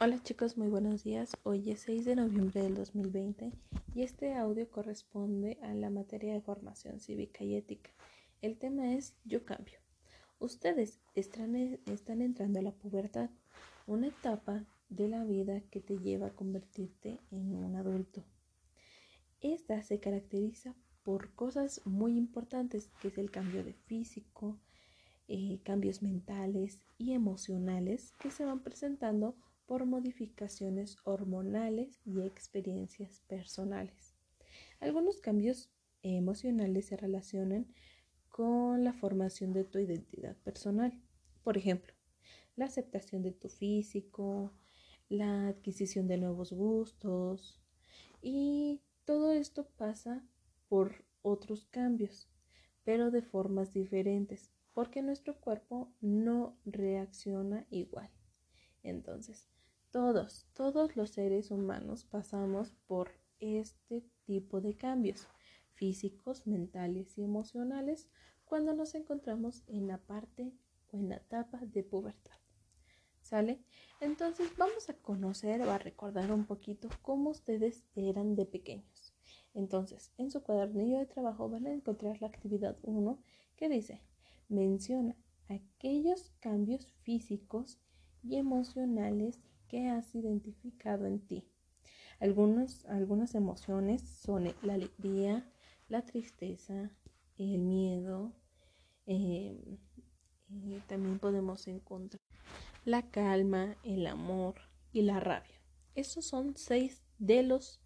Hola chicos, muy buenos días. Hoy es 6 de noviembre del 2020 y este audio corresponde a la materia de formación cívica y ética. El tema es Yo cambio. Ustedes están, entrando a la pubertad, una etapa de la vida que te lleva a convertirte en un adulto. Esta se caracteriza por cosas muy importantes, que es el cambio de físico, eh, cambios mentales y emocionales que se van presentando por modificaciones hormonales y experiencias personales. Algunos cambios emocionales se relacionan con la formación de tu identidad personal. Por ejemplo, la aceptación de tu físico, la adquisición de nuevos gustos y todo esto pasa por otros cambios, pero de formas diferentes, porque nuestro cuerpo no reacciona igual. Entonces, todos, todos los seres humanos pasamos por este tipo de cambios físicos, mentales y emocionales cuando nos encontramos en la parte o en la etapa de pubertad. ¿Sale? Entonces vamos a conocer o a recordar un poquito cómo ustedes eran de pequeños. Entonces, en su cuadernillo de trabajo van a encontrar la actividad 1 que dice, menciona aquellos cambios físicos y emocionales ¿Qué has identificado en ti. Algunos, algunas emociones son la alegría, la tristeza, el miedo. Em, también podemos encontrar la calma, el amor y la rabia. Esos son seis de los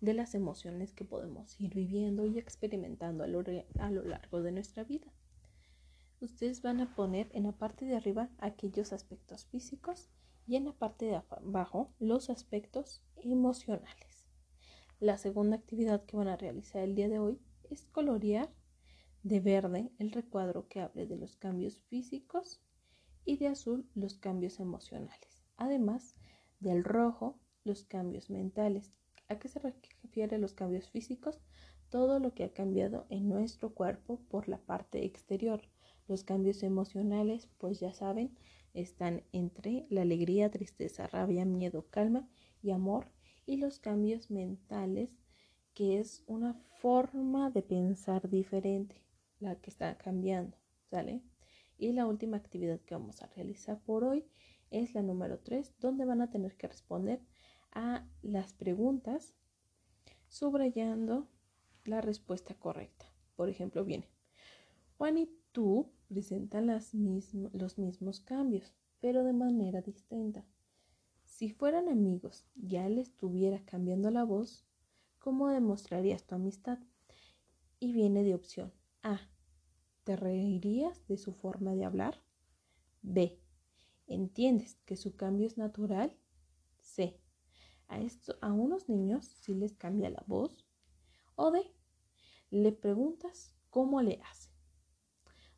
de las emociones que podemos ir viviendo y experimentando a lo, a lo largo de nuestra vida. Ustedes van a poner en la parte de arriba aquellos aspectos físicos y en la parte de abajo los aspectos emocionales. La segunda actividad que van a realizar el día de hoy es colorear de verde el recuadro que hable de los cambios físicos y de azul los cambios emocionales. Además del rojo los cambios mentales. ¿A qué se refiere los cambios físicos? Todo lo que ha cambiado en nuestro cuerpo por la parte exterior. Los cambios emocionales, pues ya saben, están entre la alegría, tristeza, rabia, miedo, calma y amor y los cambios mentales, que es una forma de pensar diferente, la que está cambiando, ¿sale? Y la última actividad que vamos a realizar por hoy es la número 3, donde van a tener que responder a las preguntas subrayando la respuesta correcta. Por ejemplo, viene, Juan y tú presentan los mismos cambios, pero de manera distinta. Si fueran amigos, ya le estuviera cambiando la voz, ¿cómo demostrarías tu amistad? Y viene de opción A. ¿Te reirías de su forma de hablar? B. ¿Entiendes que su cambio es natural? C. A, esto, a unos niños sí les cambia la voz. O D. Le preguntas cómo le hace.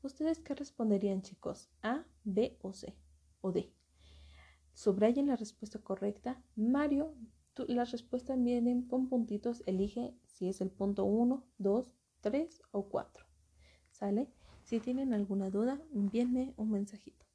¿Ustedes qué responderían, chicos? ¿A, B o C? ¿O D? Subrayen la respuesta correcta. Mario, las respuestas vienen con puntitos. Elige si es el punto 1, 2, 3 o 4. ¿Sale? Si tienen alguna duda, envíenme un mensajito.